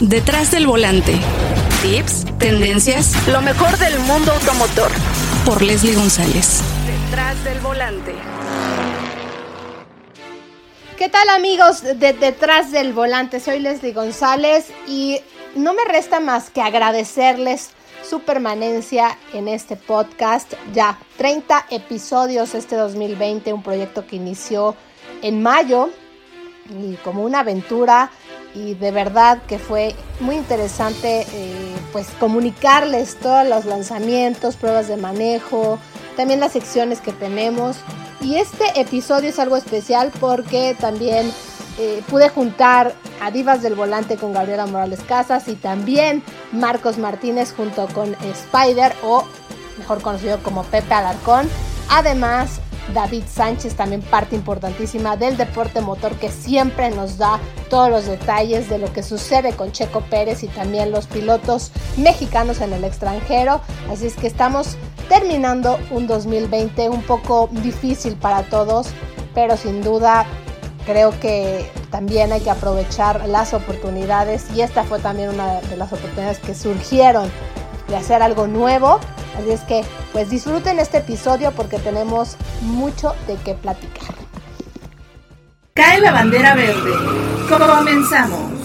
Detrás del volante. Tips, tendencias, lo mejor del mundo automotor. Por Leslie González. Detrás del volante. ¿Qué tal amigos de Detrás del Volante? Soy Leslie González y no me resta más que agradecerles su permanencia en este podcast. Ya 30 episodios este 2020, un proyecto que inició en mayo y como una aventura y de verdad que fue muy interesante eh, pues comunicarles todos los lanzamientos, pruebas de manejo, también las secciones que tenemos. Y este episodio es algo especial porque también eh, pude juntar a Divas del Volante con Gabriela Morales Casas y también Marcos Martínez junto con Spider o mejor conocido como Pepe Alarcón. Además, David Sánchez, también parte importantísima del deporte motor que siempre nos da todos los detalles de lo que sucede con Checo Pérez y también los pilotos mexicanos en el extranjero. Así es que estamos terminando un 2020 un poco difícil para todos, pero sin duda creo que también hay que aprovechar las oportunidades y esta fue también una de las oportunidades que surgieron de hacer algo nuevo. Así es que pues disfruten este episodio porque tenemos mucho de qué platicar. Cae la bandera verde. Comenzamos.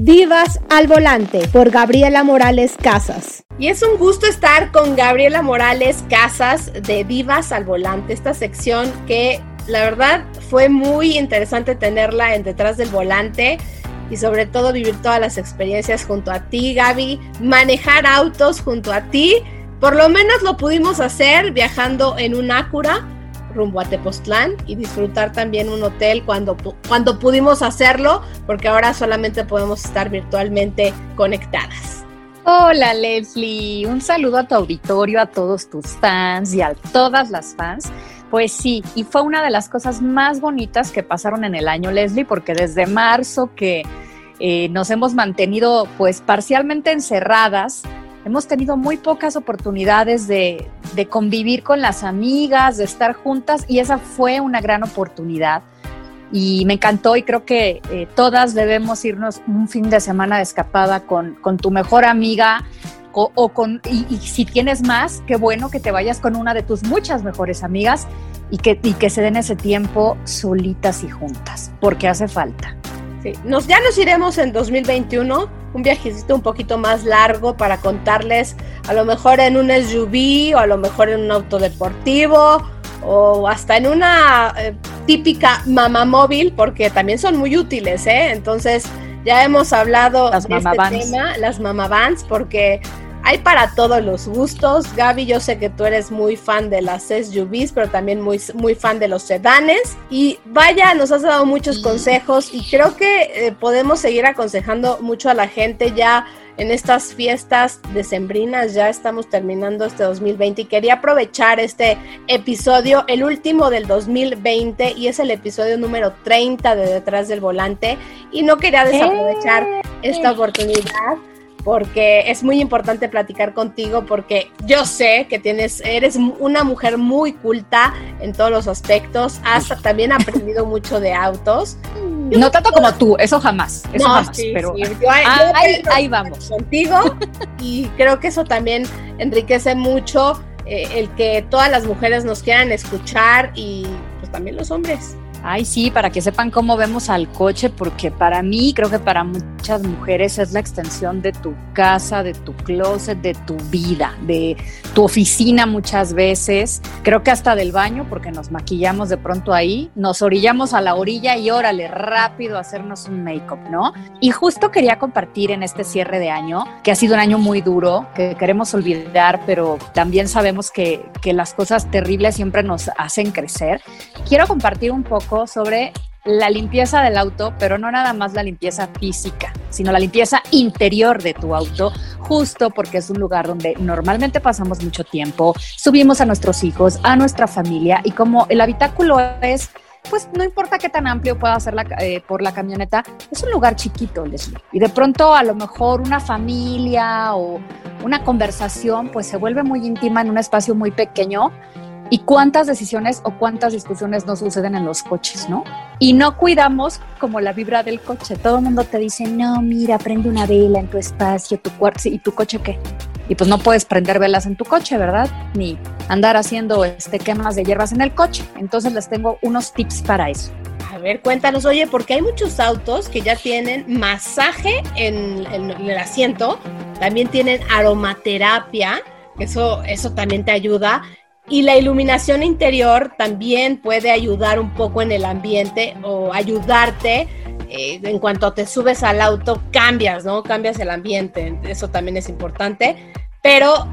Divas al volante por Gabriela Morales Casas. Y es un gusto estar con Gabriela Morales Casas de Divas al volante, esta sección que la verdad fue muy interesante tenerla en detrás del volante y sobre todo vivir todas las experiencias junto a ti, Gaby, manejar autos junto a ti. Por lo menos lo pudimos hacer viajando en un Acura rumbo a Tepoztlán y disfrutar también un hotel cuando, cuando pudimos hacerlo, porque ahora solamente podemos estar virtualmente conectadas. Hola Leslie, un saludo a tu auditorio, a todos tus fans y a todas las fans. Pues sí, y fue una de las cosas más bonitas que pasaron en el año, Leslie, porque desde marzo que eh, nos hemos mantenido pues parcialmente encerradas, hemos tenido muy pocas oportunidades de, convivir con las amigas, de estar juntas, y esa fue una gran oportunidad. Y me encantó y creo que eh, todas debemos irnos un fin de semana de escapada con, con tu mejor amiga, o, con, y, si tienes más, qué bueno que te vayas con una de tus muchas mejores amigas y que, y que se den ese tiempo solitas y juntas, porque hace falta. Sí. Nos, ya nos iremos en 2021, un viajecito un poquito más largo para contarles, a lo mejor en un SUV o a lo mejor en un auto deportivo o hasta en una eh, típica mamá móvil, porque también son muy útiles, ¿eh? Entonces, ya hemos hablado las de este tema, las mamavans, porque hay para todos los gustos. Gaby, yo sé que tú eres muy fan de las SUVs, pero también muy, muy fan de los sedanes. Y vaya, nos has dado muchos consejos y creo que eh, podemos seguir aconsejando mucho a la gente ya en estas fiestas decembrinas. Ya estamos terminando este 2020 y quería aprovechar este episodio, el último del 2020 y es el episodio número 30 de Detrás del Volante y no quería desaprovechar esta oportunidad porque es muy importante platicar contigo porque yo sé que tienes eres una mujer muy culta en todos los aspectos, has también aprendido mucho de autos. no tanto como tú, eso jamás, eso jamás, pero ahí, vamos contigo y creo que eso también enriquece mucho eh, el que todas las mujeres nos quieran escuchar y pues también los hombres. Ay, sí, para que sepan cómo vemos al coche, porque para mí, creo que para muchas mujeres es la extensión de tu casa, de tu closet, de tu vida, de tu oficina muchas veces. Creo que hasta del baño, porque nos maquillamos de pronto ahí, nos orillamos a la orilla y órale, rápido hacernos un make-up, ¿no? Y justo quería compartir en este cierre de año, que ha sido un año muy duro, que queremos olvidar, pero también sabemos que, que las cosas terribles siempre nos hacen crecer. Quiero compartir un poco sobre la limpieza del auto, pero no nada más la limpieza física, sino la limpieza interior de tu auto, justo porque es un lugar donde normalmente pasamos mucho tiempo, subimos a nuestros hijos, a nuestra familia y como el habitáculo es pues no importa qué tan amplio pueda ser la, eh, por la camioneta, es un lugar chiquito, Leslie. Y de pronto a lo mejor una familia o una conversación pues se vuelve muy íntima en un espacio muy pequeño ¿Y cuántas decisiones o cuántas discusiones no suceden en los coches, no? Y no cuidamos como la vibra del coche. Todo el mundo te dice, no, mira, prende una vela en tu espacio, tu cuarto, ¿y tu coche qué? Y pues no puedes prender velas en tu coche, ¿verdad? Ni andar haciendo este, quemas de hierbas en el coche. Entonces les tengo unos tips para eso. A ver, cuéntanos, oye, porque hay muchos autos que ya tienen masaje en, el asiento, también tienen aromaterapia, eso, eso también te ayuda. Y la iluminación interior también puede ayudar un poco en el ambiente o ayudarte eh, en cuanto te subes al auto, cambias, ¿no? Cambias el ambiente, eso también es importante. Pero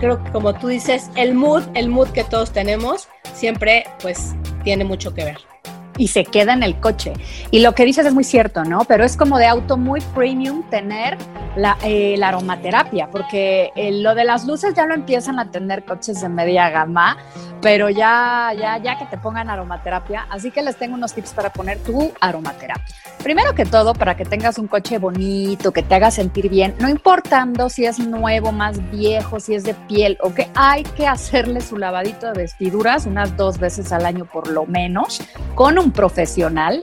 creo que como tú dices, el mood, el mood que todos tenemos, siempre pues tiene mucho que ver y se queda en el coche. Y lo que dices es muy cierto, ¿no? Pero es como de auto muy premium tener la, eh, aromaterapia, porque eh, lo de las luces ya lo empiezan a tener coches de media gama, pero ya, ya, ya que te pongan aromaterapia. Así que les tengo unos tips para poner tu aromaterapia. Primero que todo, para que tengas un coche bonito, que te haga sentir bien, no importando si es nuevo, más viejo, si es de piel o que hay que hacerle su lavadito de vestiduras unas dos veces al año por lo menos, con un profesional,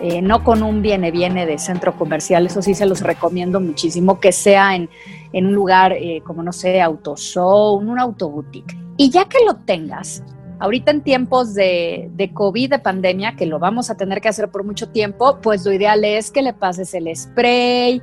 eh, no con un viene viene de centro comercial, eso sí se los recomiendo muchísimo, que sea en, un lugar eh, como, no sé, autoshow, un autoboutique. Y ya que lo tengas, ahorita en tiempos de, de, COVID, de pandemia, que lo vamos a tener que hacer por mucho tiempo, pues lo ideal es que le pases el spray,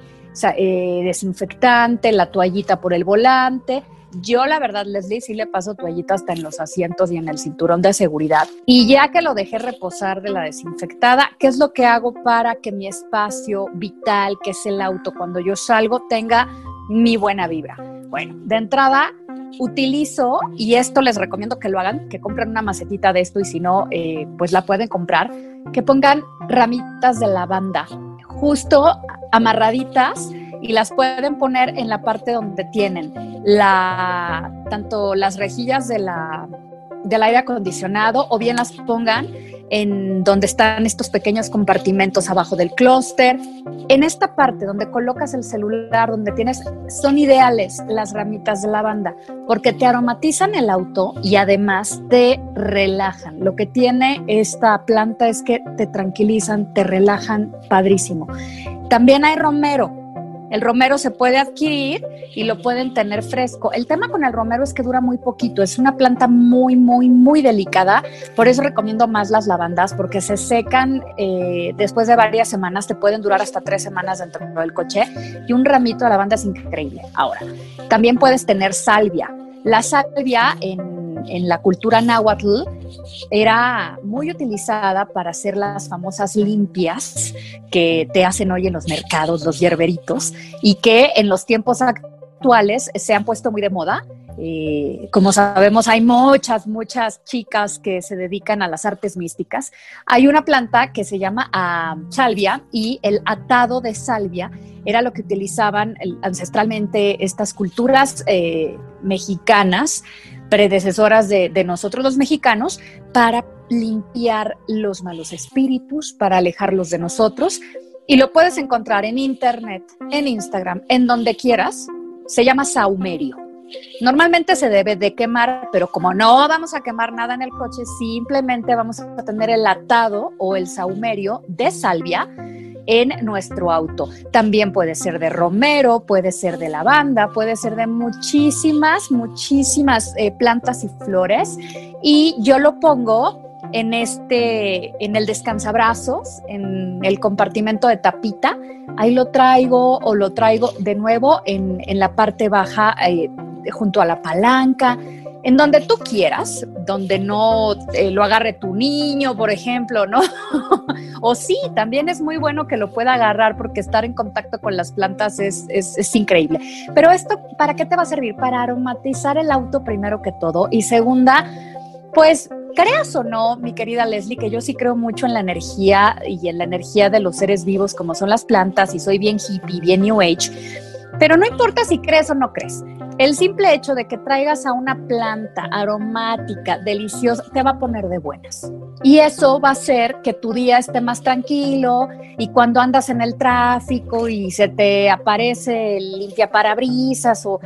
eh, desinfectante, la toallita por el volante yo, la verdad, Leslie, sí le paso toallita hasta en los asientos y en el cinturón de seguridad. Y ya que lo dejé reposar de la desinfectada, ¿qué es lo que hago para que mi espacio vital, que es el auto, cuando yo salgo, tenga mi buena vibra? Bueno, de entrada, utilizo, y esto les recomiendo que lo hagan, que compren una macetita de esto y si no, eh, pues la pueden comprar, que pongan ramitas de lavanda justo amarraditas y las pueden poner en la parte donde tienen la, tanto las rejillas de la, del aire acondicionado o bien las pongan en donde están estos pequeños compartimentos abajo del clúster. En esta parte donde colocas el celular, donde tienes, son ideales las ramitas de lavanda porque te aromatizan el auto y además te relajan. Lo que tiene esta planta es que te tranquilizan, te relajan padrísimo. También hay romero el romero se puede adquirir y lo pueden tener fresco. El tema con el romero es que dura muy poquito, es una planta muy, muy, muy delicada. Por eso recomiendo más las lavandas porque se secan eh, después de varias semanas, te pueden durar hasta tres semanas dentro del coche y un ramito de lavanda es increíble. Ahora, también puedes tener salvia. La salvia en en la cultura náhuatl era muy utilizada para hacer las famosas limpias que te hacen hoy en los mercados, los hierberitos, y que en los tiempos actuales se han puesto muy de moda. Eh, como sabemos, hay muchas, muchas chicas que se dedican a las artes místicas. Hay una planta que se llama ah, salvia y el atado de salvia era lo que utilizaban ancestralmente estas culturas eh, mexicanas predecesoras de, nosotros los mexicanos para limpiar los malos espíritus, para alejarlos de nosotros. Y lo puedes encontrar en internet, en Instagram, en donde quieras. Se llama saumerio. Normalmente se debe de quemar, pero como no vamos a quemar nada en el coche, simplemente vamos a tener el atado o el saumerio de salvia en nuestro auto. También puede ser de romero, puede ser de lavanda, puede ser de muchísimas, muchísimas eh, plantas y flores. Y yo lo pongo en este, en el descansabrazos, en el compartimento de tapita. Ahí lo traigo o lo traigo de nuevo en, la parte baja, eh, junto a la palanca en donde tú quieras, donde no eh, lo agarre tu niño, por ejemplo, ¿no? o sí, también es muy bueno que lo pueda agarrar porque estar en contacto con las plantas es, es, increíble. Pero esto, ¿para qué te va a servir? Para aromatizar el auto primero que todo. Y segunda, pues creas o no, mi querida Leslie, que yo sí creo mucho en la energía y en la energía de los seres vivos como son las plantas y soy bien hippie, bien new age, pero no importa si crees o no crees. El simple hecho de que traigas a una planta aromática, deliciosa, te va a poner de buenas. Y eso va a hacer que tu día esté más tranquilo y cuando andas en el tráfico y se te aparece el limpia parabrisas o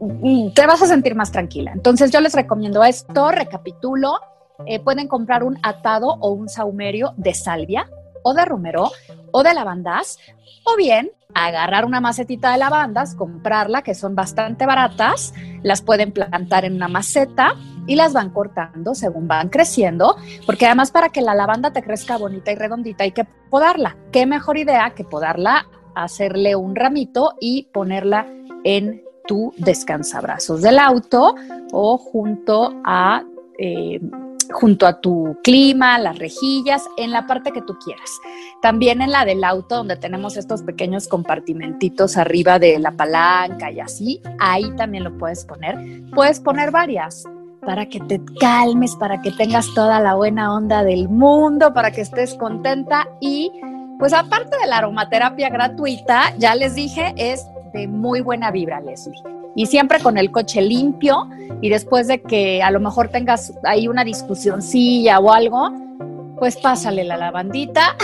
mm, te vas a sentir más tranquila. Entonces yo les recomiendo esto, recapitulo, eh, pueden comprar un atado o un saumerio de salvia o de romero o de lavandas o bien agarrar una macetita de lavandas, comprarla, que son bastante baratas, las pueden plantar en una maceta y las van cortando según van creciendo, porque además para que la lavanda te crezca bonita y redondita hay que podarla. ¿Qué mejor idea que podarla, hacerle un ramito y ponerla en tu descansabrazos del auto o junto a eh, junto a tu clima, las rejillas, en la parte que tú quieras. También en la del auto, donde tenemos estos pequeños compartimentitos arriba de la palanca y así, ahí también lo puedes poner. Puedes poner varias para que te calmes, para que tengas toda la buena onda del mundo, para que estés contenta y pues aparte de la aromaterapia gratuita, ya les dije, es de muy buena vibra, Leslie y siempre con el coche limpio y después de que a lo mejor tengas ahí una discusioncilla o algo, pues pásale la lavandita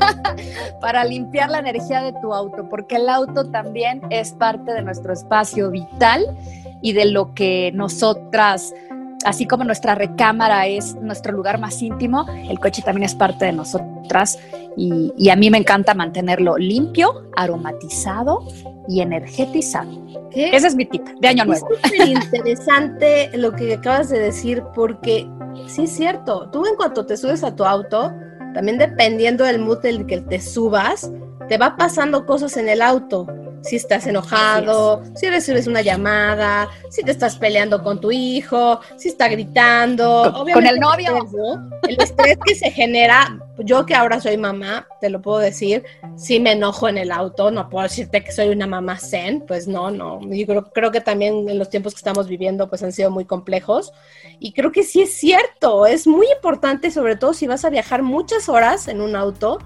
para limpiar la energía de tu auto, porque el auto también es parte de nuestro espacio vital y de lo que nosotras así como nuestra recámara es nuestro lugar más íntimo, el coche también es parte de nosotras y, a mí me encanta mantenerlo limpio, aromatizado y energetizado. Ese es mi tip de año nuevo. Es súper interesante lo que acabas de decir porque sí es cierto, tú en cuanto te subes a tu auto, también dependiendo del mood del que te subas, te va pasando cosas en el auto si estás enojado, si recibes una llamada, si te estás peleando con tu hijo, si está gritando. Con, el novio. El estrés, que se genera, yo que ahora soy mamá, te lo puedo decir, si me enojo en el auto, no puedo decirte que soy una mamá zen, pues no, no. Yo creo, creo que también en los tiempos que estamos viviendo pues han sido muy complejos y creo que sí es cierto, es muy importante, sobre todo si vas a viajar muchas horas en un auto,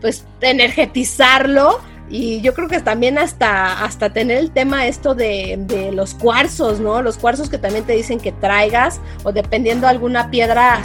pues energetizarlo y yo creo que también hasta, hasta tener el tema esto de, los cuarzos, ¿no? Los cuarzos que también te dicen que traigas, o dependiendo alguna piedra,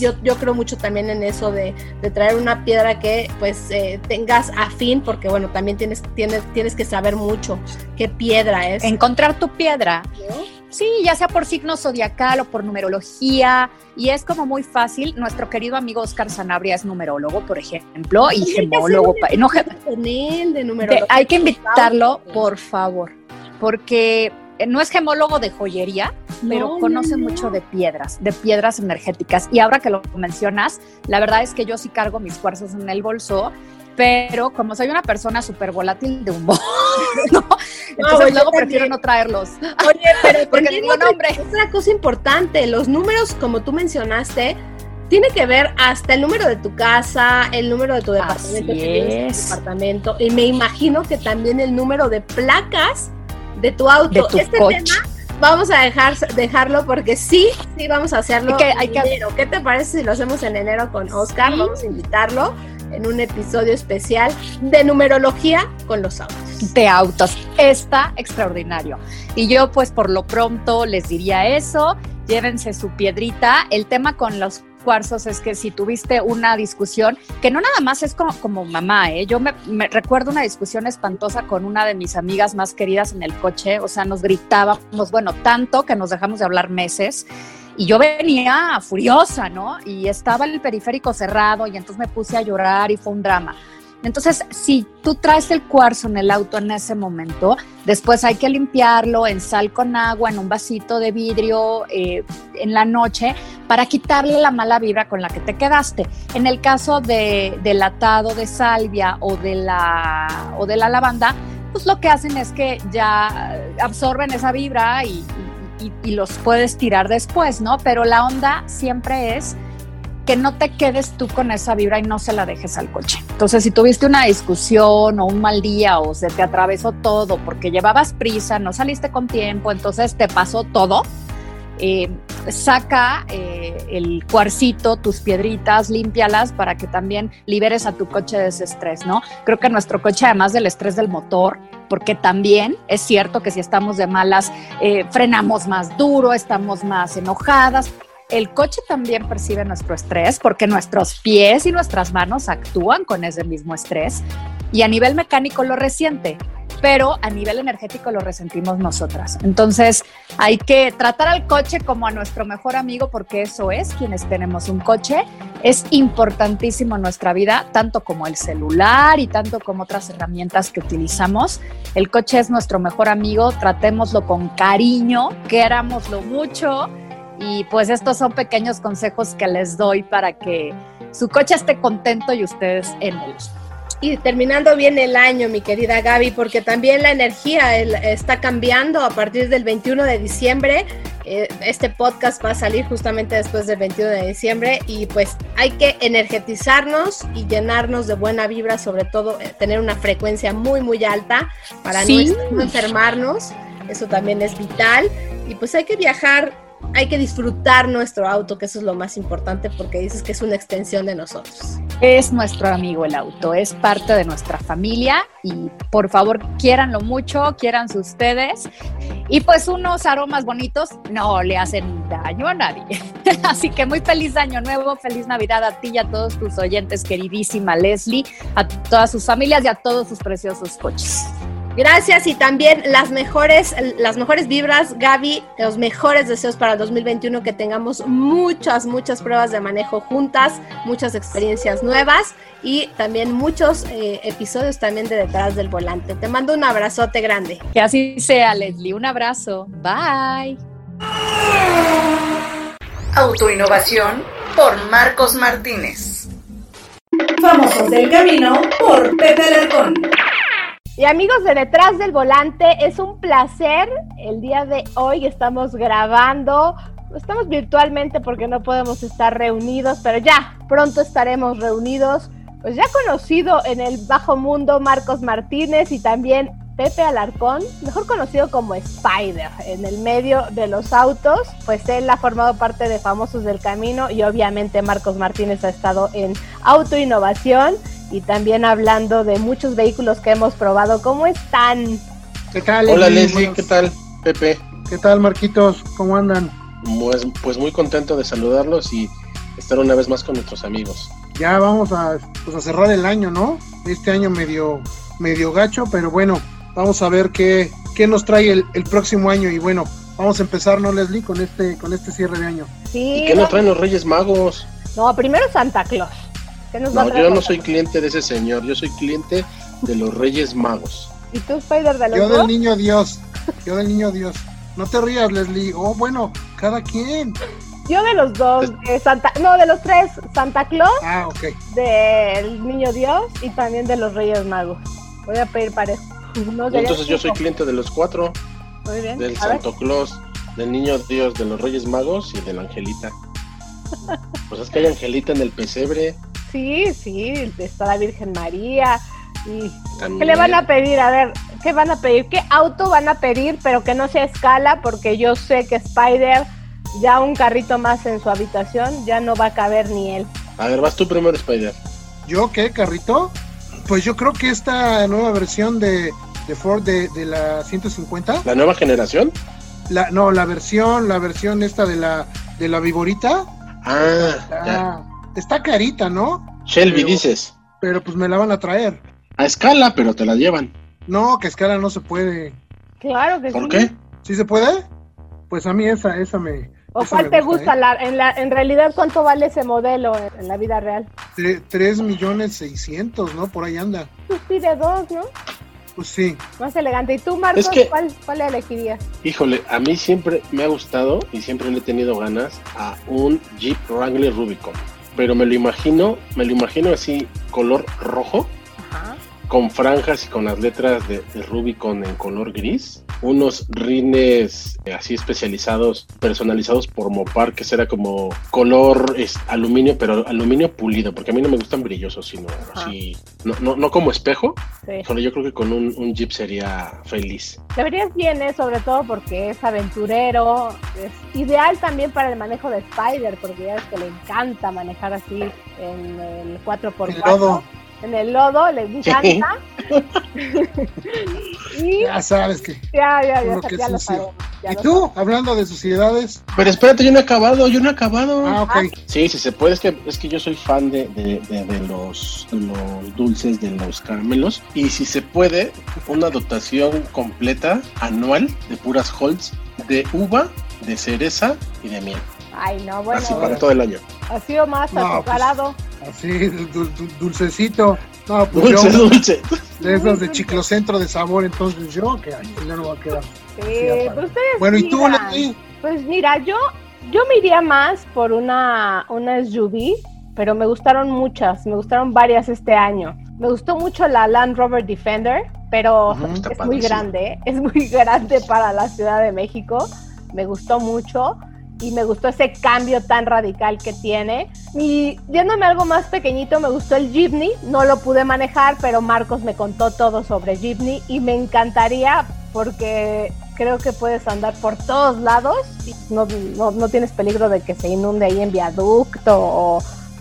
yo, yo, creo mucho también en eso de, traer una piedra que pues eh, tengas afín, porque bueno, también tienes, tienes, tienes que saber mucho qué piedra es. Encontrar tu piedra. Sí, ya sea por signo zodiacal o por numerología, y es como muy fácil. Nuestro querido amigo Oscar Sanabria es numerólogo, por ejemplo, y gemólogo. No, de hay que invitarlo, por favor, porque no es gemólogo de joyería, pero conoce mucho de piedras, de piedras energéticas. Y ahora que lo mencionas, la verdad es que yo sí cargo mis cuarzos en el bolso pero como soy una persona súper volátil de humor, ¿no? Entonces luego prefiero no traerlos. Oye, pero porque digo, no, hombre. Otra cosa importante, los números, como tú mencionaste, tiene que ver hasta el número de tu casa, el número de tu departamento, departamento, y me imagino que también el número de placas de tu auto. De tu este coche. tema vamos a dejar, dejarlo porque sí, sí vamos a hacerlo en enero. ¿Qué te parece si lo hacemos en enero con Oscar? Vamos a invitarlo en un episodio especial de numerología con los autos. De autos. Está extraordinario. Y yo pues por lo pronto les diría eso, llévense su piedrita. El tema con los cuarzos es que si tuviste una discusión, que no nada más es como, mamá, ¿eh? yo me, recuerdo una discusión espantosa con una de mis amigas más queridas en el coche, o sea, nos gritábamos, bueno, tanto que nos dejamos de hablar meses y yo venía furiosa, ¿no? Y estaba el periférico cerrado y entonces me puse a llorar y fue un drama. Entonces, si tú traes el cuarzo en el auto en ese momento, después hay que limpiarlo en sal con agua, en un vasito de vidrio, eh, en la noche, para quitarle la mala vibra con la que te quedaste. En el caso de, del atado de salvia o de, la, o de la lavanda, pues lo que hacen es que ya absorben esa vibra y, y, los puedes tirar después, ¿no? Pero la onda siempre es que no te quedes tú con esa vibra y no se la dejes al coche. Entonces, si tuviste una discusión o un mal día o se te atravesó todo porque llevabas prisa, no saliste con tiempo, entonces te pasó todo, eh, saca eh, el cuarcito, tus piedritas, límpialas para que también liberes a tu coche de ese estrés, ¿no? Creo que nuestro coche, además del estrés del motor, porque también es cierto que si estamos de malas, eh, frenamos más duro, estamos más enojadas. El coche también percibe nuestro estrés porque nuestros pies y nuestras manos actúan con ese mismo estrés y a nivel mecánico lo resiente. Pero a nivel energético lo resentimos nosotras. Entonces hay que tratar al coche como a nuestro mejor amigo porque eso es quienes tenemos un coche. Es importantísimo en nuestra vida, tanto como el celular y tanto como otras herramientas que utilizamos. El coche es nuestro mejor amigo, tratémoslo con cariño, querámoslo mucho y pues estos son pequeños consejos que les doy para que su coche esté contento y ustedes en él. Y terminando bien el año, mi querida Gaby, porque también la energía está cambiando a partir del 21 de diciembre. Eh, este podcast va a salir justamente después del 21 de diciembre y pues hay que energetizarnos y llenarnos de buena vibra, sobre todo eh, tener una frecuencia muy, muy alta para no enfermarnos. Eso también es vital. Y pues hay que viajar hay que disfrutar nuestro auto, que eso es lo más importante porque dices que es una extensión de nosotros. Es nuestro amigo el auto, es parte de nuestra familia y por favor quiéranlo mucho, quiéranse ustedes y pues unos aromas bonitos no le hacen daño a nadie. Así que muy feliz año nuevo, feliz Navidad a ti y a todos tus oyentes, queridísima Leslie, a todas sus familias y a todos sus preciosos coches. Gracias y también las mejores, las mejores vibras, Gaby, los mejores deseos para el 2021, que tengamos muchas, muchas pruebas de manejo juntas, muchas experiencias nuevas y también muchos eh, episodios también de detrás del volante. Te mando un abrazote grande. Que así sea, Leslie. Un abrazo. Bye. Autoinnovación por Marcos Martínez. Famosos del Camino por Pepe Alarcón. Y amigos de Detrás del Volante, es un placer. El día de hoy estamos grabando. Estamos virtualmente porque no podemos estar reunidos, pero ya pronto estaremos reunidos. Pues ya conocido en el bajo mundo Marcos Martínez y también Pepe Alarcón, mejor conocido como Spider, en el medio de los autos, pues él ha formado parte de Famosos del Camino y obviamente Marcos Martínez ha estado en Auto Innovación y también hablando de muchos vehículos que hemos probado. ¿Cómo están? ¿Qué tal? Hola Leslie, ¿qué tal? Pepe. ¿Qué tal Marquitos? ¿Cómo andan? Pues, pues muy contento de saludarlos y estar una vez más con nuestros amigos. Ya vamos a, pues a cerrar el año, ¿no? Este año medio, medio gacho, pero bueno, vamos a ver qué, qué nos trae el, el próximo año y bueno, vamos a empezar, ¿no, Leslie? Con este, con este cierre de año. Sí, ¿Y qué nos traen los Reyes Magos? No, primero Santa Claus no, yo no soy cliente de ese señor, yo soy cliente de los Reyes Magos. ¿Y tú, Spider, de los Yo del niño Dios, yo del niño Dios. No te rías, Leslie. Oh, bueno, cada quien. Yo de los dos, de Santa, no, de los tres, Santa Claus, ah, ok. del Niño Dios y también de los Reyes Magos. Voy a pedir parejo. Entonces yo soy cliente de los cuatro. Muy bien. Del Santo Claus, del Niño Dios, de los Reyes Magos y de la Angelita. pues es que hay Angelita en el pesebre. Sí, sí, está la Virgen María. Y ¿Qué le van a pedir? A ver, ¿qué van a pedir? ¿Qué auto van a pedir, pero que no sea escala? Porque yo sé que Spider, ya un carrito más en su habitación, ya no va a caber ni él. A ver, vas tú primero, Spider. ¿Yo qué, carrito? Pues yo creo que esta nueva versión de, Ford de, la 150. ¿La nueva generación? La, no, la versión, la versión esta de la, de la Viborita. Ah, ya Está carita, ¿no? Shelby, dices. Pero pues me la van a traer. A escala, pero te la llevan. No, que a escala no se puede. Claro que sí. ¿Por qué? ¿Sí se puede? Pues a mí esa, esa me. ¿O cuál te gusta? ¿eh? La, en, la, en realidad, ¿cuánto vale ese modelo en, la vida real? Tres millones seiscientos, ¿no? Por ahí anda. Pues pide dos, ¿no? Pues sí. Más elegante. ¿Y tú, Marcos, ¿cuál, cuál elegirías? Híjole, a mí siempre me ha gustado y siempre le he tenido ganas a un Jeep Wrangler Rubicon pero me lo imagino, me lo imagino así, color rojo, con franjas y con las letras de, Rubicon en color gris, unos rines eh, así especializados, personalizados por Mopar, que será como color es, aluminio, pero aluminio pulido, porque a mí no me gustan brillosos, sino así, no, no, no, como espejo, solo yo creo que con un, Jeep sería feliz. Deberías bien, ¿eh? sobre todo porque es aventurero, es ideal también para el manejo de Spider, porque ya es que le encanta manejar así en el 4x4 en el lodo, les encanta. Ya sabes que. Ya, ya, ya. que ya lo sucio. sabemos, ya ¿Y lo tú? Hablando de suciedades. Pero espérate, yo no he acabado, yo no he acabado. Ah, ok. Sí, sí se puede, es que, es que yo soy fan de, de- de- de los, de los dulces, de los caramelos. Y si se puede, una dotación completa anual de puras Holz de uva, de cereza y de miel. Ay, no, bueno. Así para todo el año. Ha sido más No, pues, azucarado. Así, dul- dul- dulcecito. No, pues Dulce, yo, dulce. de esos de chiclocentro de sabor, entonces yo, que ay, ya no va a quedar. Aparte. pues Bueno, ¿y tú. Leslie? Pues mira, yo, yo me iría más por una, una SUV, pero me gustaron muchas, me gustaron varias este año. Me gustó mucho la Land Rover Defender, pero Ujú, está es muy grande, es muy grande para la Ciudad de México. Me gustó mucho y me gustó ese cambio tan radical que tiene. Y yéndome a algo más pequeñito, me gustó el Jeepney. No lo pude manejar, pero Marcos me contó todo sobre Jeepney y me encantaría porque creo que puedes andar por todos lados. y No, no, no tienes peligro de que se inunde ahí en viaducto o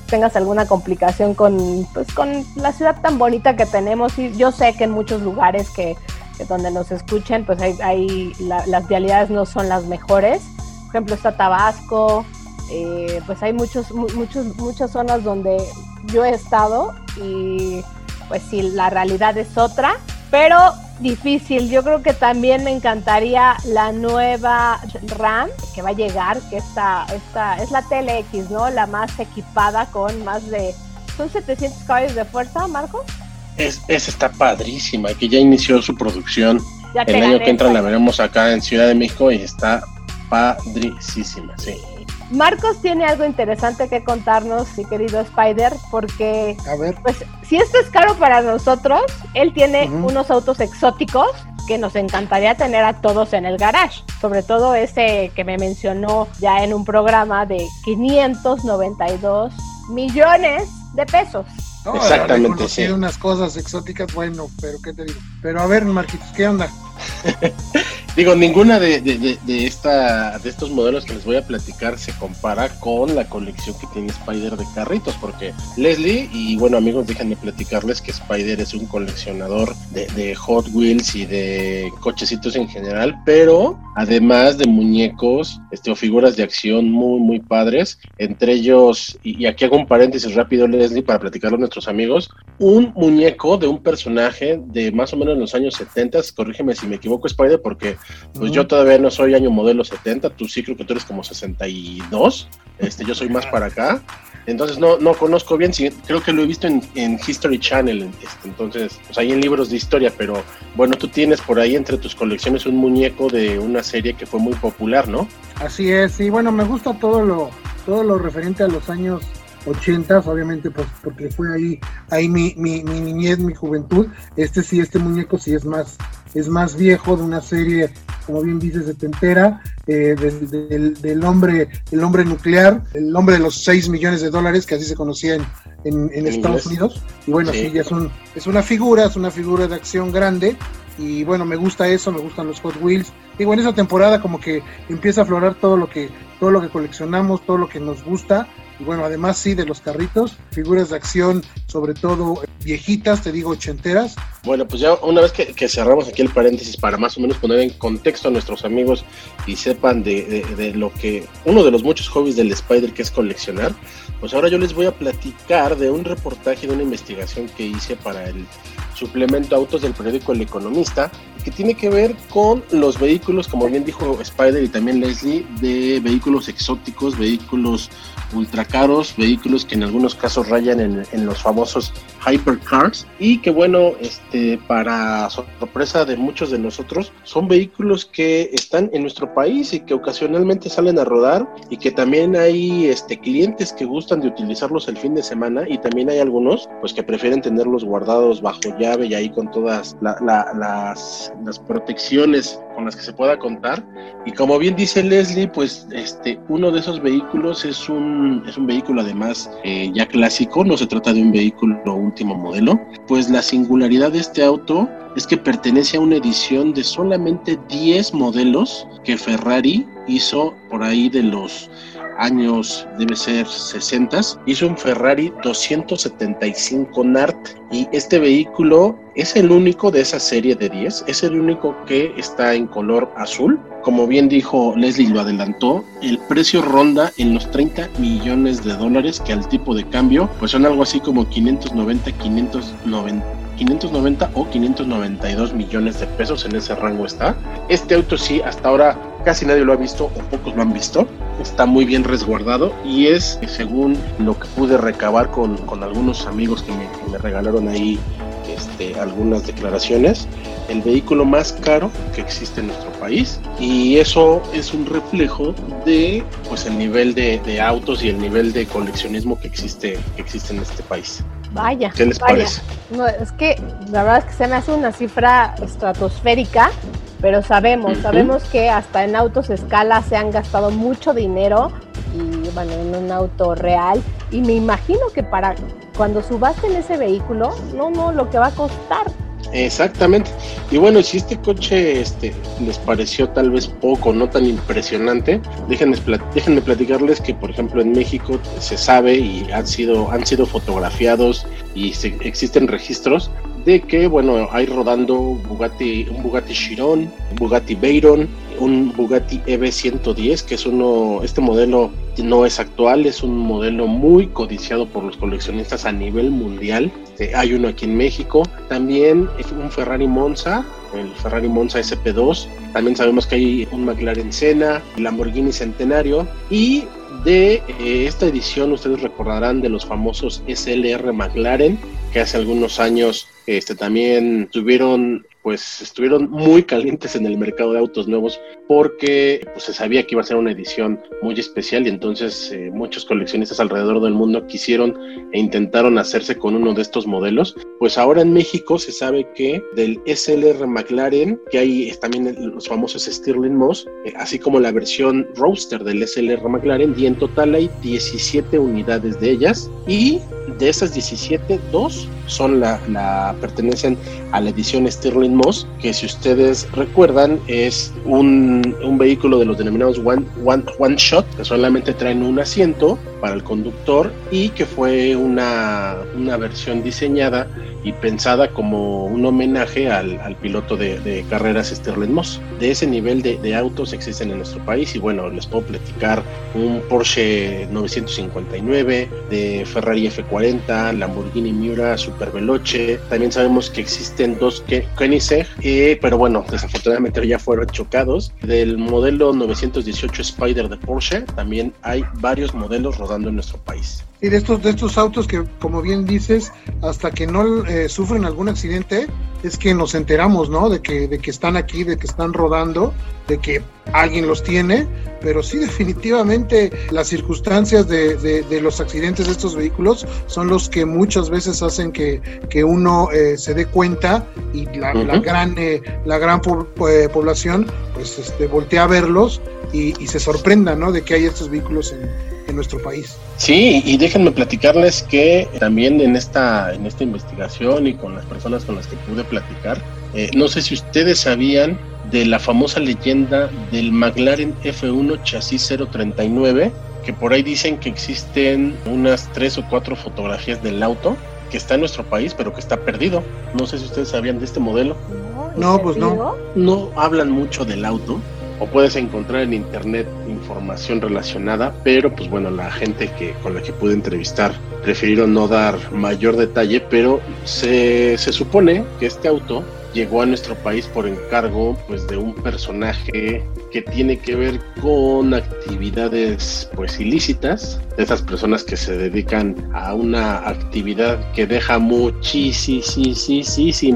tengas alguna complicación con, pues, con la ciudad tan bonita que tenemos. Y yo sé que en muchos lugares que, donde nos escuchen, pues hay, hay la- las vialidades no son las mejores. Por ejemplo, está Tabasco, eh, pues hay muchos, mu- muchos, muchas zonas donde yo he estado y pues sí, la realidad es otra, pero difícil. Yo creo que también me encantaría la nueva RAM que va a llegar, que esta, esta es la TLX, ¿no? La más equipada con más de... ¿Son 700 caballos de fuerza, Marco? Es, esa está padrísima, que ya inició su producción. Ya El año gané, que entra la veremos acá en Ciudad de México y está padrísima, sí. Marcos tiene algo interesante que contarnos, mi querido Spider, porque A ver, pues si esto es caro para nosotros, él tiene unos autos exóticos que nos encantaría tener a todos en el garage, sobre todo ese que me mencionó ya en un programa de 592 millones de pesos. no, Exactamente, sí. unas cosas exóticas, bueno, pero ¿qué te digo? Pero a ver, Marquitos, ¿qué onda? Digo, ninguna de, de, de, esta, de estos modelos que les voy a platicar se compara con la colección que tiene Spider de carritos, porque Leslie, y bueno amigos, déjenme platicarles que Spider es un coleccionador de, de Hot Wheels y de cochecitos en general, pero además de muñecos este, o figuras de acción muy, muy padres, entre ellos, y, y aquí hago un paréntesis rápido, Leslie, para platicarlo a nuestros amigos, un muñeco de un personaje de más o menos en los años 70, corrígeme si me equivoco, Spider, porque pues yo todavía no soy año modelo 70, tú sí creo que tú eres como 62, este, yo soy más para acá. Entonces no, no conozco bien, sí, creo que lo he visto en, en History Channel, este, entonces, pues ahí en libros de historia, pero bueno, tú tienes por ahí entre tus colecciones un muñeco de una serie que fue muy popular, ¿no? Así es, y bueno, me gusta todo lo, todo lo referente a los años 80, obviamente, pues porque fue ahí, ahí mi, mi, mi niñez, mi juventud. Este sí, este muñeco sí es más, es más viejo de una serie, como bien dices, setentera, eh, del, del, del hombre, el hombre nuclear, el hombre de los 6 millones de dólares, que así se conocía en, en, Estados. Unidos. Y bueno, Sí. sí, ya es, un, es una figura, es una figura de acción grande. Y bueno, me gusta eso, me gustan los Hot Wheels. Digo, en esa temporada como que empieza a aflorar todo lo que, todo lo que coleccionamos, todo lo que nos gusta. Y bueno, además sí, de los carritos, figuras de acción, sobre todo eh, viejitas, te digo, ochenteras. Bueno, pues ya una vez que, cerramos aquí el paréntesis para más o menos poner en contexto a nuestros amigos y sepan de, de- de lo que uno de los muchos hobbies del Spider que es coleccionar, pues ahora yo les voy a platicar de un reportaje, de una investigación que hice para el suplemento Autos del periódico El Economista, que tiene que ver con los vehículos, como bien dijo Spider y también Leslie, de vehículos exóticos, vehículos ultra caros, vehículos que en algunos casos rayan en, en los famosos hypercars. Y que bueno, este para sorpresa de muchos de nosotros, son vehículos que están en nuestro país y que ocasionalmente salen a rodar y que también hay este clientes que gustan de utilizarlos el fin de semana y también hay algunos pues que prefieren tenerlos guardados bajo llave y ahí con todas la- la- las, las protecciones con las que se pueda contar y como bien dice Leslie, pues este uno de esos vehículos es un, es un vehículo además eh, ya clásico, no se trata de un vehículo último modelo. Pues la singularidad de este auto es que pertenece a una edición de solamente 10 modelos que Ferrari hizo por ahí de los años, debe ser 60, hizo un Ferrari 275 NART y este vehículo es el único de esa serie de 10, es el único que está en color azul. Como bien dijo Leslie, lo adelantó, el precio ronda en los 30 millones de dólares, que al tipo de cambio, pues son algo así como 590, 590 590 o 592 millones de pesos, en ese rango está. Este auto sí, hasta ahora casi nadie lo ha visto o pocos lo han visto. Está muy bien resguardado y es, según lo que pude recabar con, con algunos amigos que me, que me regalaron ahí este, algunas declaraciones, el vehículo más caro que existe en nuestro país y eso es un reflejo de pues el nivel de, de autos y el nivel de coleccionismo que existe, que existe en este país. Vaya. ¿Qué les vaya. parece? No, es que la verdad es que se me hace una cifra estratosférica, pero sabemos, sabemos que hasta en autos escala se han gastado mucho dinero y bueno, en un auto real. Y me imagino que para cuando subasten ese vehículo, no, no, lo que va a costar. Exactamente. Y bueno, si este coche este, les pareció tal vez poco, no tan impresionante, déjenme, plat- déjenme platicarles que, por ejemplo, en México se sabe y han sido, han sido fotografiados y se- existen registros de que, bueno, hay rodando Bugatti, un Bugatti Chiron, Bugatti Veyron, un Bugatti EV110, que es uno, este modelo no es actual, es un modelo muy codiciado por los coleccionistas a nivel mundial. Este, hay uno aquí en México, también un Ferrari Monza, el Ferrari Monza SP2, también sabemos que hay un McLaren Senna, Lamborghini Centenario. Y de eh, esta edición ustedes recordarán de los famosos SLR McLaren que hace algunos años este, también tuvieron pues estuvieron muy calientes en el mercado de autos nuevos porque pues, se sabía que iba a ser una edición muy especial y entonces eh, muchos coleccionistas alrededor del mundo quisieron e intentaron hacerse con uno de estos modelos. Pues ahora en México se sabe que del SLR McLaren, que hay también los famosos Stirling Moss, eh, así como la versión Roadster del SLR McLaren, y en total hay 17 unidades de ellas y de esas 17, dos son la, la pertenecen a la edición Stirling Moss, que si ustedes recuerdan es un, un vehículo de los denominados one, one, one Shot, que solamente traen un asiento para el conductor y que fue una, una versión diseñada y pensada como un homenaje al, al piloto de, de carreras Sterling Moss. De ese nivel de, de autos existen en nuestro país y bueno, les puedo platicar un Porsche 959, de Ferrari F40, Lamborghini Miura Super Veloce. También sabemos que existen dos Ke- Koenigsegg, eh, pero bueno, desafortunadamente ya fueron chocados. Del modelo 918 Spider de Porsche, también hay varios modelos rodando en nuestro país. Y de estos, de estos autos que, como bien dices, hasta que no eh, sufren algún accidente, es que nos enteramos, ¿no? De que, de que están aquí, de que están rodando, de que alguien los tiene, pero sí definitivamente las circunstancias de, de- de los accidentes de estos vehículos son los que muchas veces hacen que, que uno eh, se dé cuenta y la, la Ujú. gran, eh, la gran po- eh, población pues este, voltea a verlos y, y se sorprenda, ¿no? De que hay estos vehículos en, en nuestro país. Sí, y déjenme platicarles que también en esta, en esta investigación y con las personas con las que pude platicar, eh, no sé si ustedes sabían de la famosa leyenda del McLaren F1 chasis 039, que por ahí dicen que existen unas tres o cuatro fotografías del auto que está en nuestro país, pero que está perdido. No sé si ustedes sabían de este modelo. ¿Y No, te pues no. no hablan mucho del auto o puedes encontrar en internet información relacionada, pero pues bueno, la gente que con la que pude entrevistar prefirieron no dar mayor detalle, pero se, se supone que este auto llegó a nuestro país por encargo pues de un personaje que tiene que ver con actividades pues ilícitas esas personas que se dedican a una actividad que deja muchísimo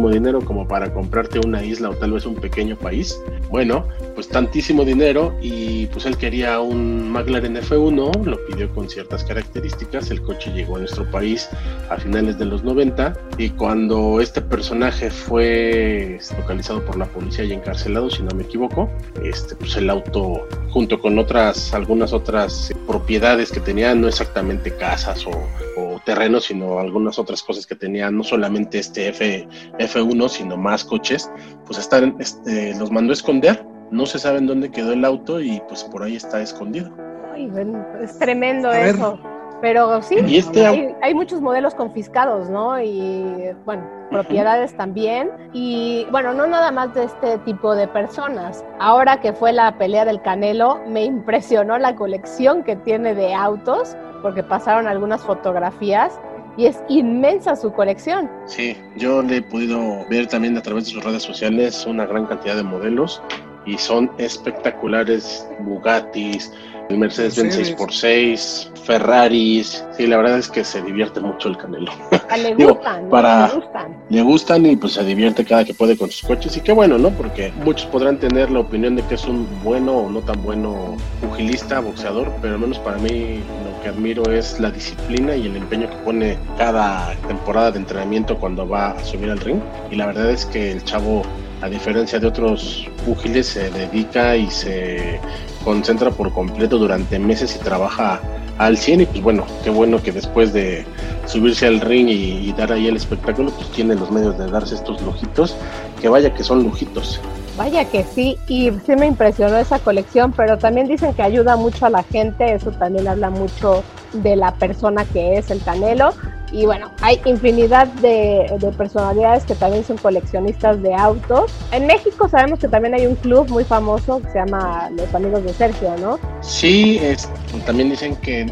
dinero como para comprarte una isla o tal vez un pequeño país. Bueno pues tantísimo dinero y pues él quería un McLaren F1 lo pidió con ciertas características. El coche llegó a nuestro país a finales de los 90 y cuando este personaje fue localizado por la policía y encarcelado si no me equivoco este pues el auto junto con otras algunas otras propiedades que tenía no exactamente casas o, o terrenos sino algunas otras cosas que tenía no solamente este F, F1 sino más coches pues están este, los mandó a esconder no se sabe en dónde quedó el auto y pues por ahí está escondido Ay, Ay, es tremendo eso. Pero sí, este hay, muchos modelos confiscados, ¿no? Y bueno, propiedades también. Y bueno, no nada más de este tipo de personas. Ahora que fue la pelea del Canelo, me impresionó la colección que tiene de autos, porque pasaron algunas fotografías y es inmensa su colección. Sí, yo le he podido ver también a través de sus redes sociales una gran cantidad de modelos y son espectaculares Bugattis, el Mercedes-Benz 6x6, Ferraris. Sí, la verdad es que se divierte mucho el Canelo. Ah, le gustan, para, le gustan. Le gustan y pues se divierte cada que puede con sus coches. Y qué bueno, ¿no? Porque muchos podrán tener la opinión de que es un bueno o no tan bueno pugilista, boxeador, pero al menos para mí lo que admiro es la disciplina y el empeño que pone cada temporada de entrenamiento cuando va a subir al ring. Y la verdad es que el chavo a diferencia de otros púgiles, se dedica y se concentra por completo durante meses y trabaja al 100 y pues bueno, qué bueno que después de subirse al ring y, dar ahí el espectáculo, pues tiene los medios de darse estos lujitos, que vaya que son lujitos. Vaya que sí, y sí me impresionó esa colección, pero también dicen que ayuda mucho a la gente, eso también habla mucho de la persona que es el Canelo. Y bueno, hay infinidad de, personalidades que también son coleccionistas de autos. En México sabemos que también hay un club muy famoso que se llama Los Amigos de Sergio, ¿no? Sí, es, también dicen que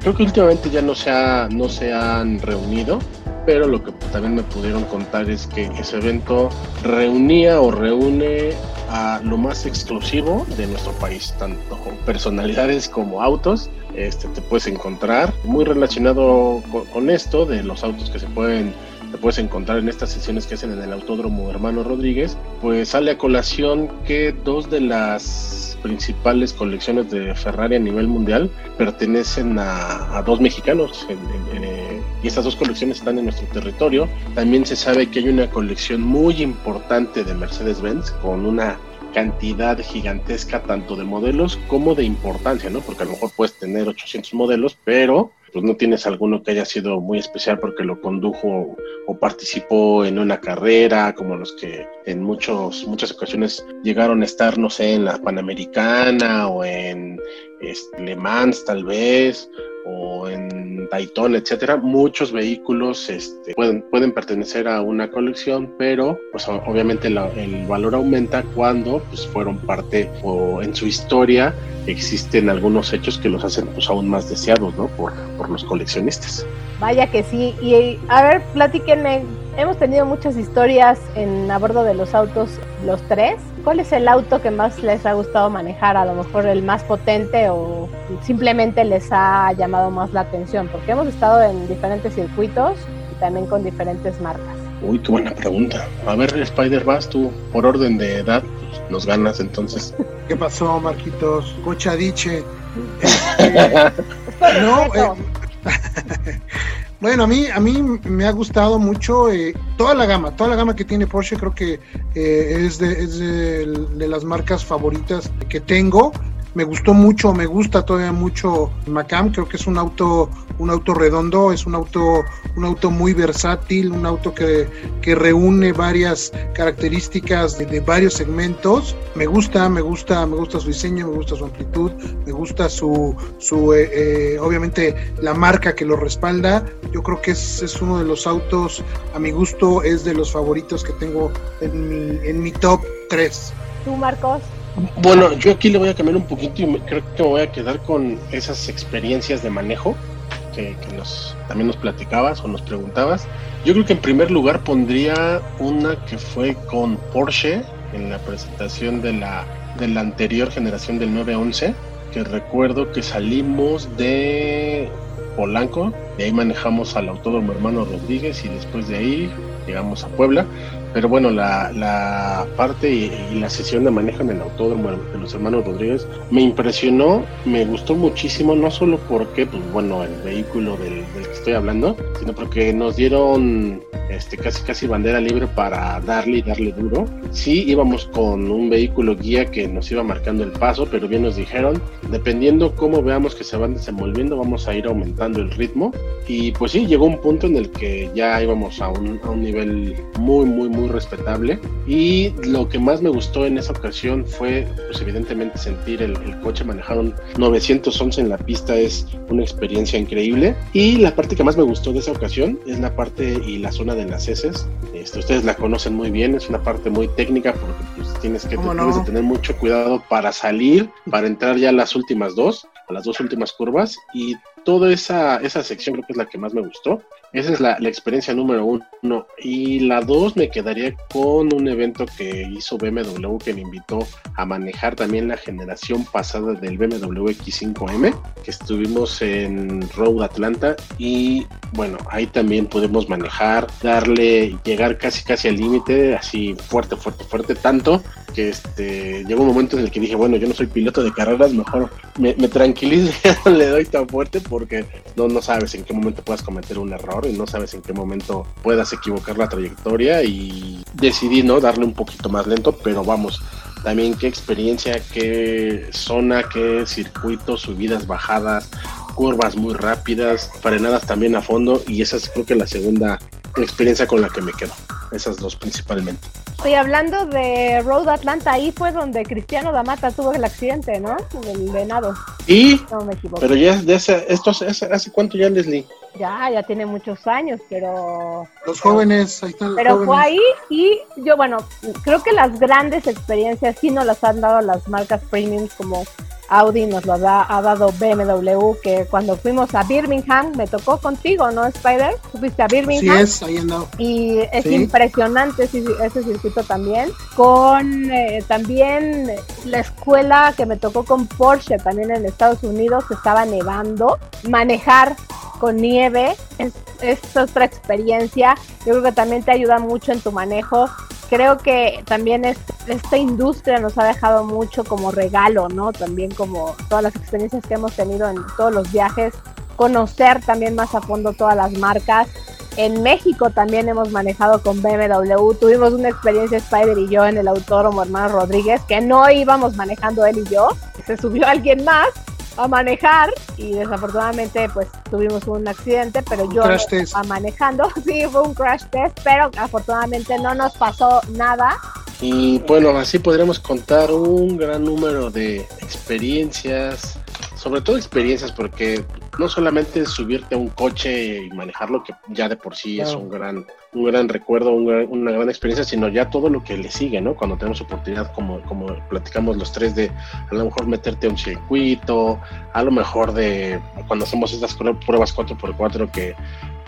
creo que últimamente ya no se, ha, no se han reunido, pero lo que también me pudieron contar es que ese evento reunía o reúne a lo más exclusivo de nuestro país, tanto personalidades como autos este, te puedes encontrar. Muy relacionado con, esto de los autos que se pueden te puedes encontrar en estas sesiones que hacen en el Autódromo Hermano Rodríguez, pues sale a colación que dos de las principales colecciones de Ferrari a nivel mundial pertenecen a, dos mexicanos eh, y estas dos colecciones están en nuestro territorio. También se sabe que hay una colección muy importante de Mercedes-Benz con una cantidad gigantesca tanto de modelos como de importancia, ¿no? Porque a lo mejor puedes tener 800 modelos, pero pues no tienes alguno que haya sido muy especial porque lo condujo o participó en una carrera, como los que en muchos, muchas ocasiones llegaron a estar, no sé, en la Panamericana o en este, Le Mans tal vez, o en Daytona, etcétera, muchos vehículos este, pueden, pueden pertenecer a una colección, pero pues obviamente el valor aumenta cuando pues, fueron parte o en su historia existen algunos hechos que los hacen pues aún más deseados, ¿no? Por, por los coleccionistas. Vaya que sí. Y a ver, platíquenme, hemos tenido muchas historias en a bordo de los autos, los tres. ¿Cuál es el auto que más les ha gustado manejar? A lo mejor el más potente o simplemente les ha llamado más la atención, porque hemos estado en diferentes circuitos y también con diferentes marcas. Uy, qué buena pregunta. A ver, Spider, vas tú por orden de edad, pues, nos ganas entonces. ¿Qué pasó, Marquitos? Cochadiche. Este, no, eh, bueno, a mí, a mí me ha gustado mucho eh, toda la gama, toda la gama que tiene Porsche, creo que eh, es, de, es de, las marcas favoritas que tengo me gustó mucho, me gusta todavía mucho Macam, creo que es un auto, un auto redondo, es un auto, un auto muy versátil, un auto que, que reúne varias características de, varios segmentos. Me gusta, me gusta, me gusta su diseño, me gusta su amplitud, me gusta su, su eh, eh, obviamente la marca que lo respalda. Yo creo que es, es, uno de los autos, a mi gusto, es de los favoritos que tengo en mi, en mi top 3. ¿Tú, Marcos? Bueno, yo aquí le voy a cambiar un poquito y creo que me voy a quedar con esas experiencias de manejo que, nos, también nos platicabas o nos preguntabas. Yo creo que en primer lugar pondría una que fue con Porsche en la presentación de la, de la anterior generación del 911, que recuerdo que salimos de Polanco, de ahí manejamos al Autódromo Hermano Rodríguez y después de ahí llegamos a Puebla pero bueno, la, la parte y, la sesión de manejo en el autódromo de los hermanos Rodríguez me impresionó, me gustó muchísimo, no solo porque, pues bueno, el vehículo del, del que estoy hablando, sino porque nos dieron este, casi casi bandera libre para darle y darle duro. Sí, íbamos con un vehículo guía que nos iba marcando el paso, pero bien nos dijeron, dependiendo cómo veamos que se van desenvolviendo, vamos a ir aumentando el ritmo. Y pues sí, llegó un punto en el que ya íbamos a un, a un nivel muy, muy, muy respetable. Y lo que más me gustó en esa ocasión fue, pues evidentemente, sentir el, el coche manejar un 911 en la pista es una experiencia increíble. Y la parte que más me gustó de esa ocasión es la parte y la zona de las heces. Este, ustedes la conocen muy bien, es una parte muy técnica porque pues, tienes que ¿Cómo no? que tener mucho cuidado para salir, para entrar ya a las últimas dos, a las dos últimas curvas y toda esa, esa sección creo que es la que más me gustó. Esa es la, experiencia número uno. Y la dos me quedaría con un evento que hizo BMW que me invitó a manejar también la generación pasada del BMW X5M, que estuvimos en Road Atlanta y bueno, ahí también podemos manejar, darle, llegar casi casi al límite, así fuerte, fuerte, fuerte, tanto que este, llegó un momento en el que dije, bueno, yo no soy piloto de carreras, mejor me, me tranquilizo no le doy tan fuerte porque no, no sabes en qué momento puedas cometer un error y no sabes en qué momento puedas equivocar la trayectoria y decidí no darle un poquito más lento, pero vamos, también qué experiencia, qué zona, qué circuito, subidas, bajadas, curvas muy rápidas, frenadas también a fondo y esa es creo que la segunda experiencia con la que me quedo, esas dos principalmente. Estoy hablando de Road Atlanta, ahí fue donde Cristiano Damata tuvo el accidente, ¿no? Del venado, Y, no me equivoco. pero ya de ese, esto hace cuánto ya Leslie? Ya, ya tiene muchos años, pero Los jóvenes, ahí están los Pero jóvenes. fue ahí y yo, bueno, creo que las grandes experiencias sí nos las han dado las marcas premium como Audi, nos lo da- ha dado BMW, que cuando fuimos a Birmingham, me tocó contigo, ¿no, Spider? Fuiste a Sí Birmingham es, ahí andado. y es Sí. impresionante ese, ese circuito también. Con eh, también la escuela que me tocó con Porsche también en Estados Unidos, estaba nevando, manejar con nieve es, es otra experiencia. Yo creo que también te ayuda mucho en tu manejo. Creo que también es- esta industria nos ha dejado mucho como regalo, ¿no? También como todas las experiencias que hemos tenido en todos los viajes, conocer también más a fondo todas las marcas. En México también hemos manejado con BMW. Tuvimos una experiencia Spider y yo en el autódromo Hermano Rodríguez, que no íbamos manejando él y yo. Se subió alguien más a manejar y desafortunadamente pues tuvimos un accidente, pero yo no estaba manejando. Sí, fue un crash test, pero afortunadamente no nos pasó nada. Y bueno, así podríamos contar un gran número de experiencias, sobre todo experiencias, porque no solamente subirte a un coche y manejarlo, que ya de por sí es un gran, un gran recuerdo, un gran- una gran experiencia, sino ya todo lo que le sigue, ¿no? Cuando tenemos oportunidad, como, como platicamos los tres, de a lo mejor meterte a un circuito, a lo mejor de cuando hacemos estas pruebas 4x4 que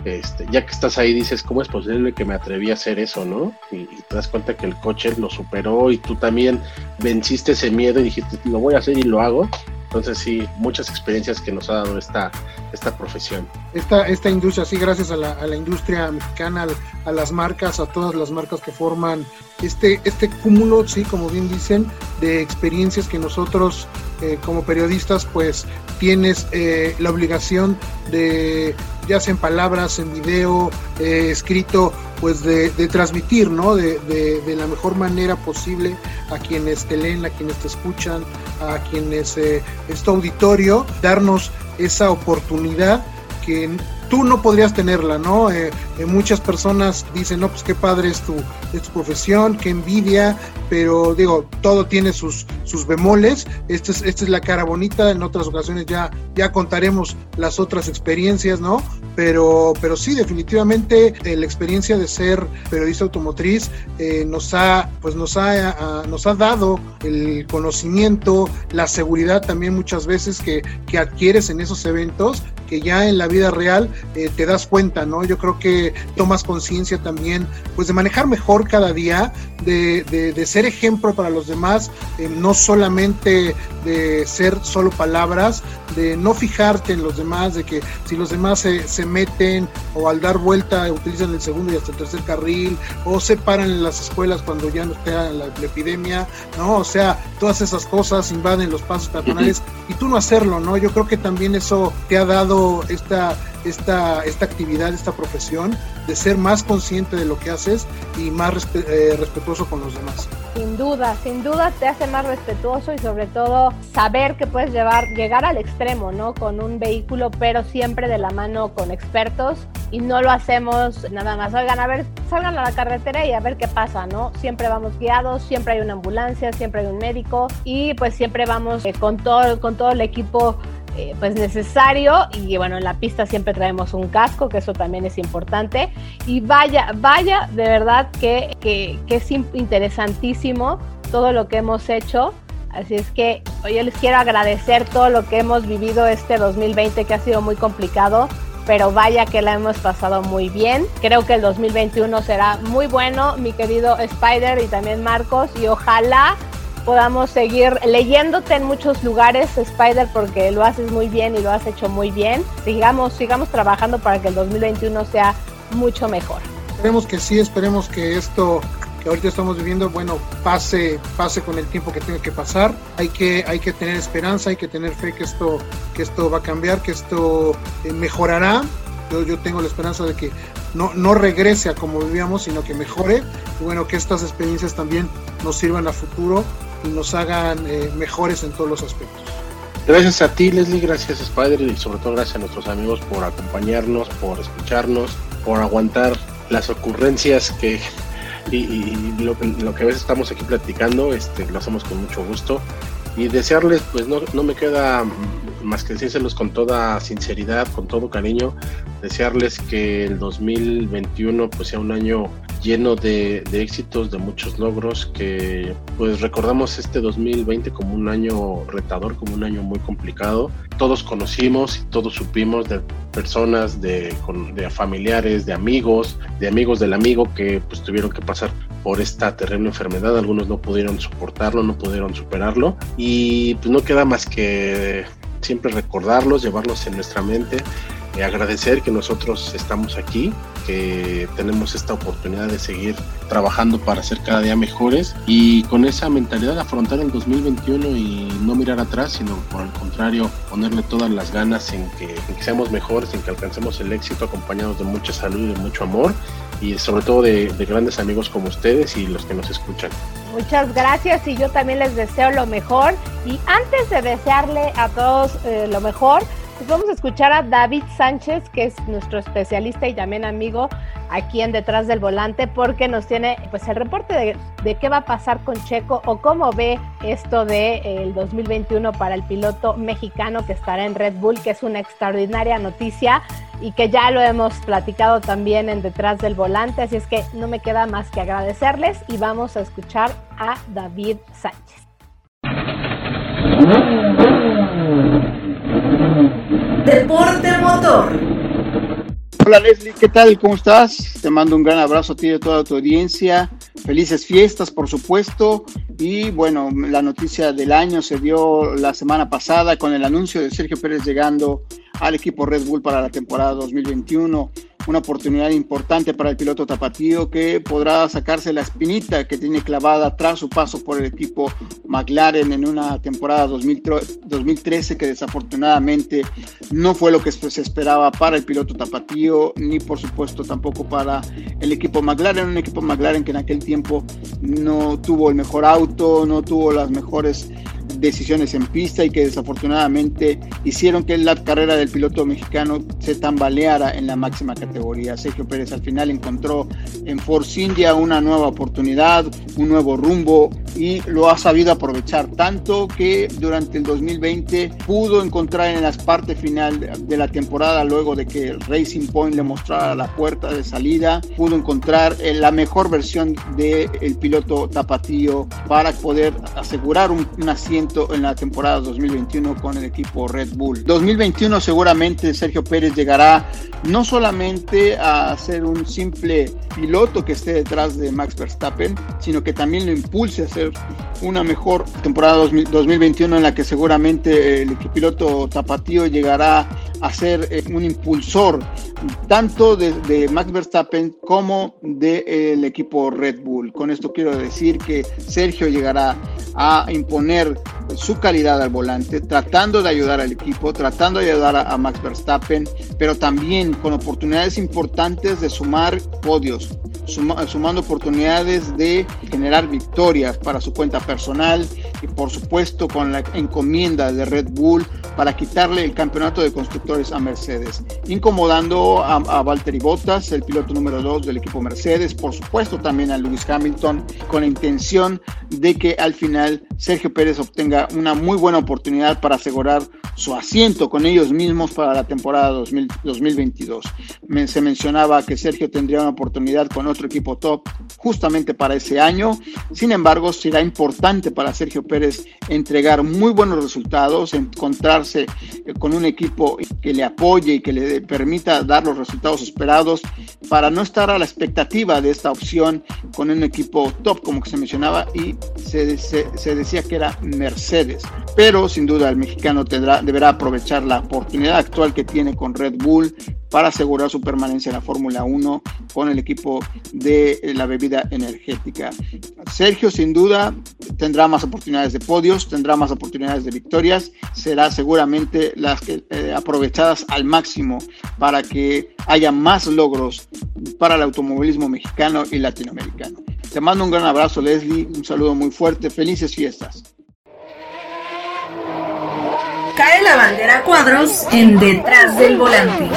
este, ya que estás ahí dices, ¿cómo es posible que me atreví a hacer eso, no? Y, te das cuenta que el coche lo superó y tú también venciste ese miedo y dijiste, lo voy a hacer y lo hago. Entonces sí, muchas experiencias que nos ha dado esta, esta profesión. esta, esta industria, sí, gracias a la, a industria mexicana, al- a, las marcas, a todas las marcas que forman este, este cúmulo, sí, como bien dicen, de experiencias que nosotros eh, como periodistas, pues tienes eh, la obligación de, ya sea en palabras, en video, eh, escrito, pues de, transmitir, ¿no? De, la mejor manera posible a quienes te leen, a quienes te escuchan, a quienes eh, es auditorio, darnos esa oportunidad que tú no podrías tenerla, ¿no? Eh, eh, muchas personas dicen, no, pues qué padre es tu, es tu profesión, qué envidia, pero digo, todo tiene sus, sus bemoles, esta es, esta es la cara bonita, en otras ocasiones ya, ya contaremos las otras experiencias, ¿no? Pero, pero sí, definitivamente eh, la experiencia de ser periodista automotriz nos ha, pues nos ha, nos ha dado el conocimiento, la seguridad también muchas veces que, que adquieres en esos eventos que ya en la vida real eh, te das cuenta, ¿no? Yo creo que tomas conciencia también, pues de manejar mejor cada día, de, de, de ser ejemplo para los demás, eh, no solamente de ser solo palabras, de no fijarte en los demás, de que si los demás se, se meten o al dar vuelta utilizan el segundo y hasta el tercer carril, o se paran en las escuelas cuando ya no está la, la epidemia, ¿no? O sea, todas esas cosas invaden los pasos peatonales y tú no hacerlo, ¿no? Yo creo que también eso te ha dado esta esta, esta actividad, esta profesión, de ser más consciente de lo que haces y más eh, respetuoso con los demás. Sin duda, sin duda te hace más respetuoso y sobre todo saber que puedes llevar, llegar al extremo, ¿no? Con un vehículo, pero siempre de la mano con expertos y no lo hacemos nada más. Oigan, a ver, salgan a la carretera y a ver qué pasa, ¿no? Siempre vamos guiados, siempre hay una ambulancia, siempre hay un médico y pues siempre vamos eh, con, todo, con todo el equipo eh, pues necesario. Y bueno en la pista siempre traemos un casco que eso también es importante. Y vaya vaya de verdad que, que, que es interesantísimo todo lo que hemos hecho. Así es que hoy les quiero agradecer todo lo que hemos vivido este 2020 que ha sido muy complicado pero vaya que la hemos pasado muy bien. Creo que el 2021 será muy bueno, mi querido Spider y también Marcos, y ojalá podamos seguir leyéndote en muchos lugares, Spider, porque lo haces muy bien y lo has hecho muy bien. Sigamos, sigamos trabajando para que el 2021 sea mucho mejor. Esperemos que sí, esperemos que esto que ahorita estamos viviendo, bueno, pase, pase con el tiempo que tenga que pasar. Hay que, hay que tener esperanza, hay que tener fe que esto, que esto va a cambiar, que esto eh, mejorará. Yo, yo tengo la esperanza de que no, no regrese a como vivíamos, sino que mejore. Y bueno, que estas experiencias también nos sirvan a futuro y nos hagan eh, mejores en todos los aspectos. Gracias a ti, Leslie, gracias Spider y sobre todo gracias a nuestros amigos por acompañarnos, por escucharnos, por aguantar las ocurrencias que y, lo, que a veces estamos aquí platicando, este, lo hacemos con mucho gusto y desearles, pues no, no me queda más que decírselos con toda sinceridad, con todo cariño, desearles que el 2021 pues sea un año lleno de, éxitos, de muchos logros, que pues recordamos este 2020 como un año retador, como un año muy complicado. Todos conocimos y todos supimos de personas, de, de familiares, de amigos, de amigos del amigo que pues tuvieron que pasar por esta terrible enfermedad. Algunos no pudieron soportarlo, no pudieron superarlo y pues no queda más que siempre recordarlos, llevarlos en nuestra mente eh, agradecer que nosotros estamos aquí, que tenemos esta oportunidad de seguir trabajando para ser cada día mejores y con esa mentalidad de afrontar el 2021 y no mirar atrás, sino por el contrario, ponerle todas las ganas en que, seamos mejores, en que alcancemos el éxito acompañados de mucha salud y de mucho amor y sobre todo de, grandes amigos como ustedes y los que nos escuchan. Muchas gracias y yo también les deseo lo mejor y antes de desearle a todos eh, lo mejor, pues vamos a escuchar a David Sánchez, que es nuestro especialista y también amigo aquí en Detrás del Volante, porque nos tiene pues el reporte de, qué va a pasar con Checo o cómo ve esto del de, 2021 para el piloto mexicano que estará en Red Bull, que es una extraordinaria noticia y que ya lo hemos platicado también en Detrás del Volante, así es que no me queda más que agradecerles y vamos a escuchar a David Sánchez. Deporte Motor. Hola Leslie, ¿qué tal? ¿Cómo estás? Te mando un gran abrazo a ti y a toda tu audiencia. Felices fiestas, por supuesto. Y bueno, la noticia del año se dio la semana pasada con el anuncio de Sergio Pérez llegando al equipo Red Bull para la temporada 2021 una oportunidad importante para el piloto tapatío que podrá sacarse la espinita que tiene clavada tras su paso por el equipo McLaren en una temporada 2013 que desafortunadamente no fue lo que se esperaba para el piloto tapatío ni por supuesto tampoco para el equipo McLaren, un equipo McLaren que en aquel tiempo no tuvo el mejor auto, no tuvo las mejores decisiones en pista y que desafortunadamente hicieron que la carrera del piloto mexicano se tambaleara en la máxima categoría. Sergio Pérez al final encontró en Force India una nueva oportunidad, un nuevo rumbo y lo ha sabido aprovechar tanto que durante el 2020 pudo encontrar en la parte final de la temporada luego de que Racing Point le mostrara la puerta de salida, pudo encontrar eh, la mejor versión del de piloto tapatío para poder asegurar un, una en la temporada 2021 con el equipo Red Bull. 2021 seguramente Sergio Pérez llegará no solamente a ser un simple piloto que esté detrás de Max Verstappen, sino que también lo impulse a hacer una mejor temporada 2021 en la que seguramente el piloto Tapatío llegará a ser eh, un impulsor tanto de, Max Verstappen como del equipo Red Bull. Con esto quiero decir que Sergio llegará a imponer su calidad al volante, tratando de ayudar al equipo, tratando de ayudar a, Max Verstappen, pero también con oportunidades importantes de sumar podios, sumando oportunidades de generar victorias para su cuenta personal y por supuesto con la encomienda de Red Bull para quitarle el campeonato de constructores a Mercedes, incomodando a, a Valtteri Bottas, el piloto número 2 del equipo Mercedes, por supuesto también a Lewis Hamilton, con la intención de que al final Sergio Pérez obtenga una muy buena oportunidad para asegurar su asiento con ellos mismos para la temporada 2022. se mencionaba que Sergio tendría una oportunidad con otro equipo top justamente para ese año. Sin embargo, será importante para Sergio Pérez entregar muy buenos resultados, encontrarse eh, con un equipo que le apoye y que le permita dar los resultados esperados para no estar a la expectativa de esta opción con un equipo top, como que se mencionaba, y se, se decía que era Mercedes. Pero sin duda el mexicano tendrá, deberá aprovechar la oportunidad actual que tiene con Red Bull para asegurar su permanencia en la Fórmula 1 con el equipo de la bebida energética. Sergio sin duda tendrá más oportunidades de podios, tendrá más oportunidades de victorias, será seguramente las que, eh, aprovechadas al máximo para que haya más logros para el automovilismo mexicano y latinoamericano. Te mando un gran abrazo Leslie, un saludo muy fuerte, felices fiestas. Cae la bandera cuadros en detrás del volante.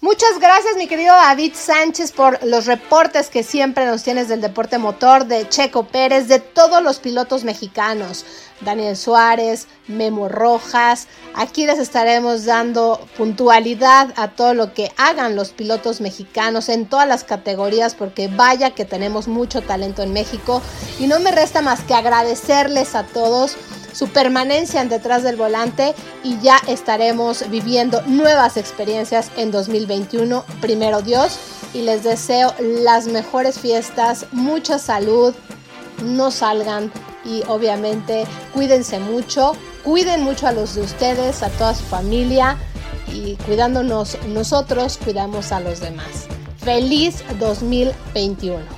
Muchas gracias, mi querido David Sánchez, por los reportes que siempre nos tienes del deporte motor, de Checo Pérez, de todos los pilotos mexicanos. Daniel Suárez, Memo Rojas. Aquí les estaremos dando puntualidad a todo lo que hagan los pilotos mexicanos en todas las categorías, porque vaya que tenemos mucho talento en México. Y no me resta más que agradecerles a todos su permanencia en detrás del volante y ya estaremos viviendo nuevas experiencias en 2021, primero Dios, y les deseo las mejores fiestas, mucha salud, no salgan y obviamente cuídense mucho, cuiden mucho a los de ustedes, a toda su familia y cuidándonos nosotros, cuidamos a los demás. Feliz 2021.